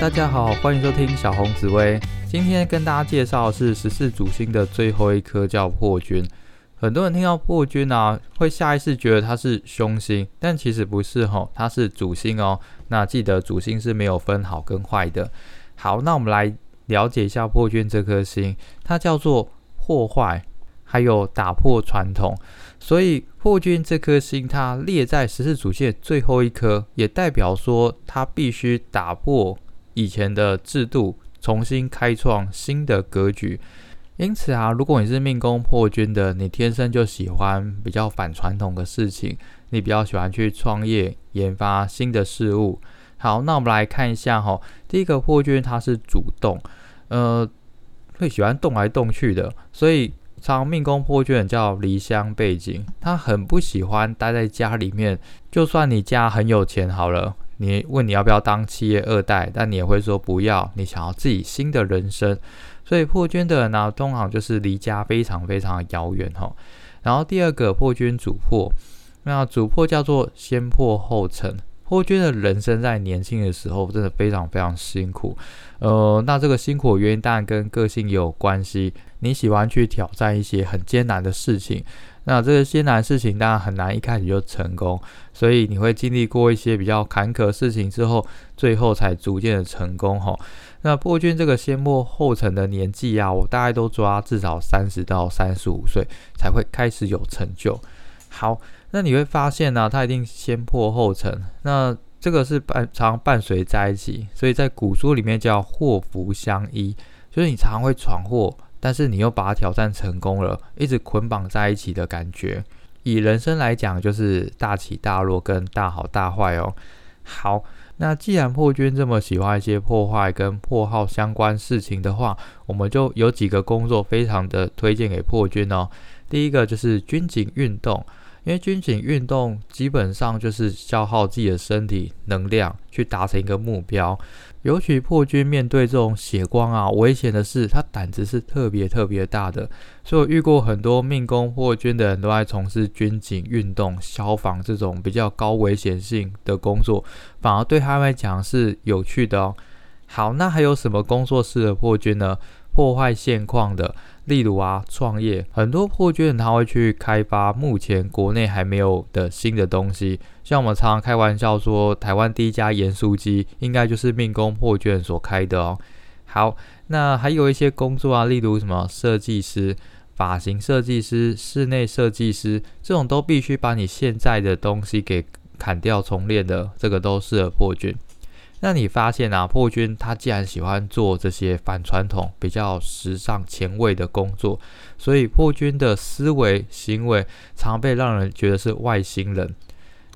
大家好，欢迎收听小红紫薇。今天跟大家介绍的是十四主星的最后一颗，叫破军。很多人听到破军啊，会下意识觉得它是凶星，但其实不是吼，它是主星哦。那记得主星是没有分好跟坏的。好，那我们来了解一下破军这颗星，它叫做破坏，还有打破传统。所以破军这颗星，它列在十四主线最后一颗，也代表说它必须打破以前的制度，重新开创新的格局。因此啊，如果你是命宫破军的，你天生就喜欢比较反传统的事情，你比较喜欢去创业、研发新的事物。好，那我们来看一下哈，第一个破军它是主动，呃，会喜欢动来动去的，所以。常命宫破卷叫离乡背景，他很不喜欢待在家里面。就算你家很有钱，好了，你问你要不要当企业二代，但你也会说不要。你想要自己新的人生，所以破军的人呢，通常就是离家非常非常的遥远哈。然后第二个破军主破，那主破叫做先破后成。破军的人生在年轻的时候真的非常非常辛苦，呃，那这个辛苦的原因当然跟个性也有关系。你喜欢去挑战一些很艰难的事情，那这个艰难事情当然很难一开始就成功，所以你会经历过一些比较坎坷事情之后，最后才逐渐的成功哈。那破军这个先破后成的年纪啊，我大概都抓至少三十到三十五岁才会开始有成就。好。那你会发现呢，它一定先破后成。那这个是伴常伴随在一起，所以在古书里面叫祸福相依，就是你常会闯祸，但是你又把它挑战成功了，一直捆绑在一起的感觉。以人生来讲，就是大起大落跟大好大坏哦。好，那既然破军这么喜欢一些破坏跟破耗相关事情的话，我们就有几个工作非常的推荐给破军哦。第一个就是军警运动。因为军警运动基本上就是消耗自己的身体能量去达成一个目标，尤其破军面对这种血光啊危险的事，他胆子是特别特别大的。所以我遇过很多命宫破军的人都在从事军警运动、消防这种比较高危险性的工作，反而对他们来讲是有趣的哦。好，那还有什么工作室的破军呢？破坏现况的。例如啊，创业很多破军人他会去开发目前国内还没有的新的东西，像我们常常开玩笑说，台湾第一家盐酥鸡应该就是命宫破军所开的哦。好，那还有一些工作啊，例如什么设计师、发型设计师、室内设计师，这种都必须把你现在的东西给砍掉重练的，这个都适合破军。那你发现啊，破军他既然喜欢做这些反传统、比较时尚前卫的工作，所以破军的思维行为常被让人觉得是外星人。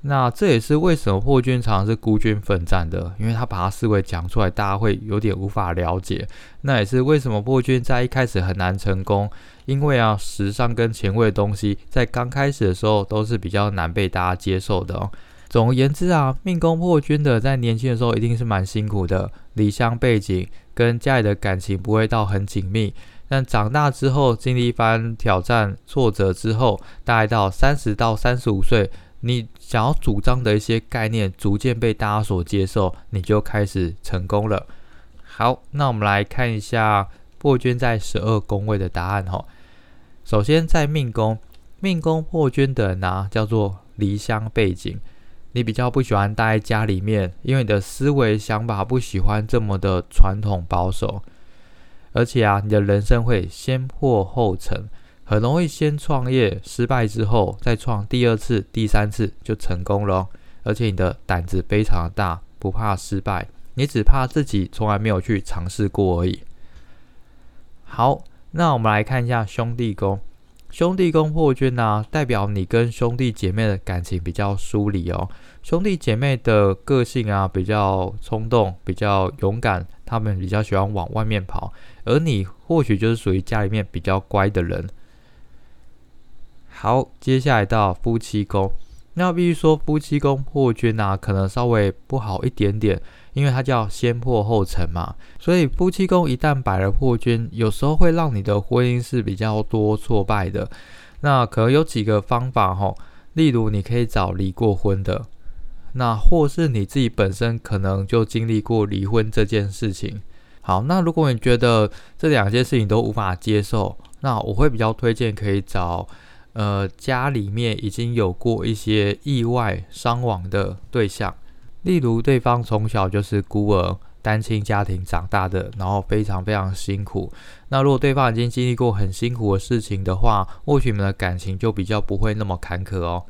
那这也是为什么破军常常是孤军奋战的，因为他把他思维讲出来，大家会有点无法了解。那也是为什么破军在一开始很难成功，因为啊，时尚跟前卫的东西在刚开始的时候都是比较难被大家接受的哦。总而言之啊，命宫破军的在年轻的时候一定是蛮辛苦的，离乡背景跟家里的感情不会到很紧密。但长大之后，经历一番挑战挫折之后，大概到三十到三十五岁，你想要主张的一些概念逐渐被大家所接受，你就开始成功了。好，那我们来看一下破军在十二宫位的答案哈。首先在命宫，命宫破军的人啊，叫做离乡背景。你比较不喜欢待在家里面，因为你的思维想法不喜欢这么的传统保守，而且啊，你的人生会先破后成，很容易先创业失败之后再创第二次、第三次就成功了，而且你的胆子非常大，不怕失败，你只怕自己从来没有去尝试过而已。好，那我们来看一下兄弟宫。兄弟宫破军呢，代表你跟兄弟姐妹的感情比较疏离哦。兄弟姐妹的个性啊，比较冲动，比较勇敢，他们比较喜欢往外面跑，而你或许就是属于家里面比较乖的人。好，接下来到夫妻宫，那必须说夫妻宫破军啊，可能稍微不好一点点。因为它叫先破后成嘛，所以夫妻宫一旦摆了破军，有时候会让你的婚姻是比较多挫败的。那可能有几个方法哈，例如你可以找离过婚的，那或是你自己本身可能就经历过离婚这件事情。好，那如果你觉得这两件事情都无法接受，那我会比较推荐可以找，呃，家里面已经有过一些意外伤亡的对象，例如对方从小就是孤儿、单亲家庭长大的，然后非常非常辛苦。那如果对方已经经历过很辛苦的事情的话，或许你们的感情就比较不会那么坎坷哦。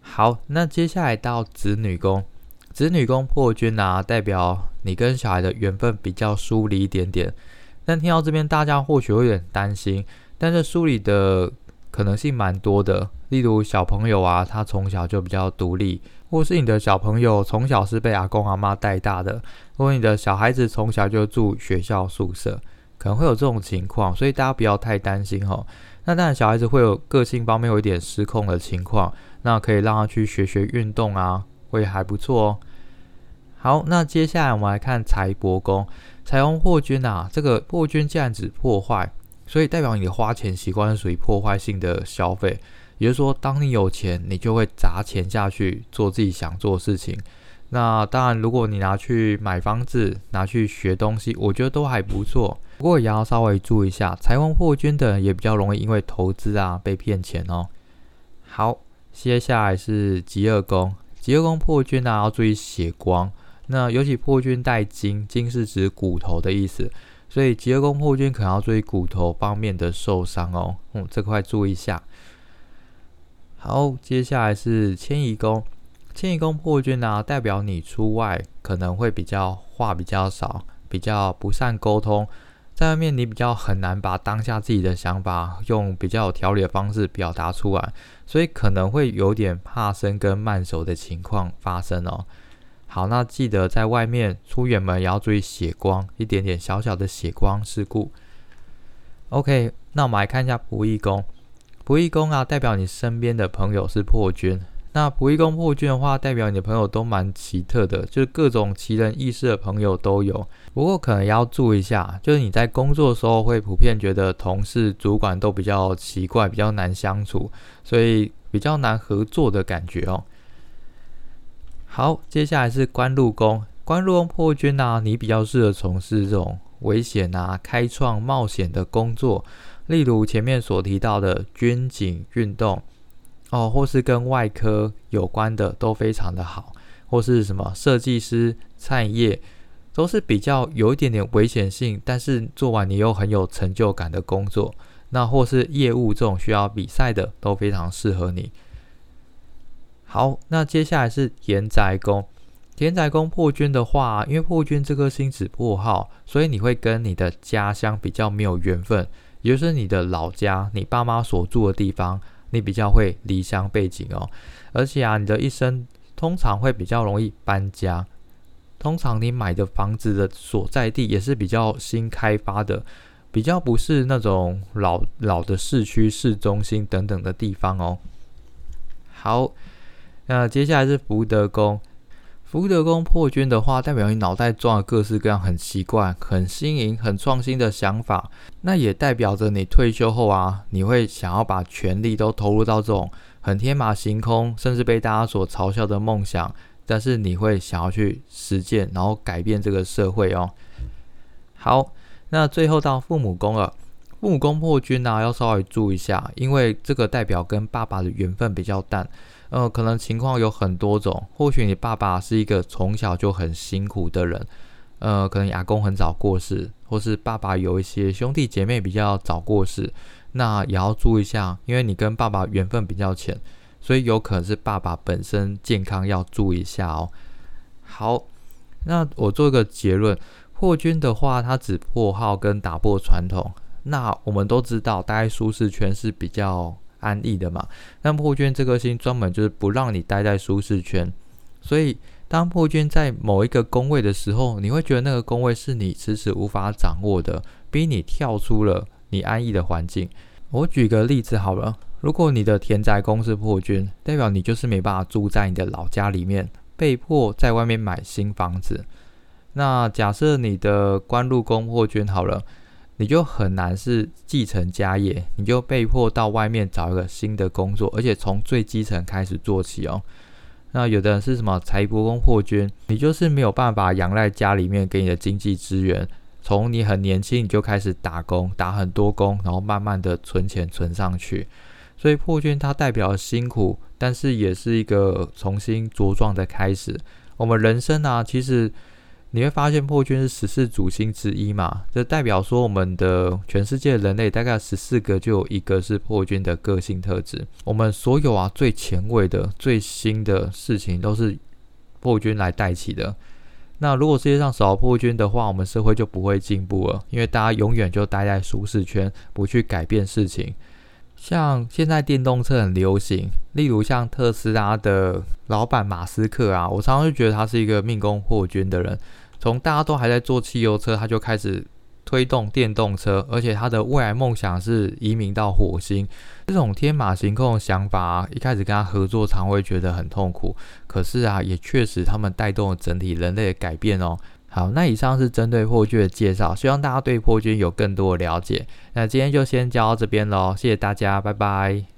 好，那接下来到子女宫。子女宫破军啊，代表你跟小孩的缘分比较疏离一点点。但听到这边，大家或许会有点担心。但是疏离的可能性蛮多的，例如小朋友啊，他从小就比较独立，或是你的小朋友从小是被阿公阿妈带大的，或你的小孩子从小就住学校宿舍，可能会有这种情况，所以大家不要太担心哈。那当然，小孩子会有个性方面有一点失控的情况，那可以让他去学学运动啊，会还不错哦。好，那接下来我们来看财帛宫，财帛破军啊，这个破军既然指破坏，所以代表你的花钱习惯是属于破坏性的消费，也就是说，当你有钱，你就会砸钱下去做自己想做的事情。那当然，如果你拿去买房子、拿去学东西，我觉得都还不错。不过也要稍微注意一下，财帛破军的人也比较容易因为投资啊被骗钱哦。好，接下来是极恶宫，极恶宫破军啊，要注意血光。那尤其破军带金，金是指骨头的意思，所以吉厄宫破军可能要注意骨头方面的受伤哦。嗯，这块注意一下。好，接下来是迁移宫，迁移宫破军呢，代表你出外可能会比较话比较少，比较不善沟通，在外面你比较很难把当下自己的想法用比较有条理的方式表达出来，所以可能会有点怕生跟慢熟的情况发生哦。好，那记得在外面出远门也要注意血光，一点点小小的血光事故。OK，那我们来看一下不义宫。不义宫啊，代表你身边的朋友是破军。那不义宫破军的话，代表你的朋友都蛮奇特的，就是各种奇人异事的朋友都有。不过可能要注意一下，就是你在工作的时候会普遍觉得同事、主管都比较奇怪，比较难相处，所以比较难合作的感觉哦。好，接下来是官禄宫。官禄宫破军啊，你比较适合从事这种危险啊、开创冒险的工作，例如前面所提到的军警运动哦，或是跟外科有关的都非常的好，或是什么设计师、餐饮业，都是比较有一点点危险性，但是做完你又很有成就感的工作。那或是业务这种需要比赛的，都非常适合你。好，那接下来是田宅宫。田宅宫破军的话，因为破军这颗星指破号，所以你会跟你的家乡比较没有缘分，也就是你的老家，你爸妈所住的地方，你比较会离乡背景哦。而且啊，你的一生通常会比较容易搬家，通常你买的房子的所在地也是比较新开发的，比较不是那种老老的市区、市中心等等的地方哦。好。那接下来是福德宫，福德宫破军的话，代表你脑袋装了各式各样很奇怪、很新颖、很创新的想法。那也代表着你退休后啊，你会想要把全力都投入到这种很天马行空，甚至被大家所嘲笑的梦想。但是你会想要去实践，然后改变这个社会哦。好，那最后到父母宫了，父母宫破军呢，要稍微注意一下，因为这个代表跟爸爸的缘分比较淡。呃，可能情况有很多种。或许你爸爸是一个从小就很辛苦的人，呃，可能阿公很早过世，或是爸爸有一些兄弟姐妹比较早过世，那也要注意一下，因为你跟爸爸缘分比较浅，所以有可能是爸爸本身健康要注意一下哦。好，那我做一个结论，破军的话，它只破号跟打破传统。那我们都知道，待舒适圈是比较。安逸的嘛，但破军这颗星专门就是不让你待在舒适圈，所以当破军在某一个宫位的时候，你会觉得那个宫位是你迟迟无法掌握的，逼你跳出了你安逸的环境。我举个例子好了，如果你的田宅宫是破军，代表你就是没办法住在你的老家里面，被迫在外面买新房子。那假设你的官禄宫破军好了。你就很难是继承家业，你就被迫到外面找一个新的工作，而且从最基层开始做起哦。那有的人是什么财帛宫破军，你就是没有办法仰赖家里面给你的经济资源，从你很年轻你就开始打工，打很多工，然后慢慢的存钱存上去。所以破军它代表辛苦，但是也是一个重新茁壮的开始。我们人生啊，其实。你会发现破军是十四主星之一嘛？这代表说我们的全世界人类大概十四个就有一个是破军的个性特质。我们所有啊最前卫的、最新的事情都是破军来带起的。那如果世界上少了破军的话，我们社会就不会进步了，因为大家永远就待在舒适圈，不去改变事情。像现在电动车很流行，例如像特斯拉的老板马斯克啊，我常常就觉得他是一个命宫破军的人。从大家都还在做汽油车，他就开始推动电动车，而且他的未来梦想是移民到火星。这种天马行空的想法，一开始跟他合作常会觉得很痛苦，可是啊，也确实他们带动了整体人类的改变哦。好，那以上是针对破军的介绍，希望大家对破军有更多的了解。那今天就先教到这边喽，谢谢大家，拜拜。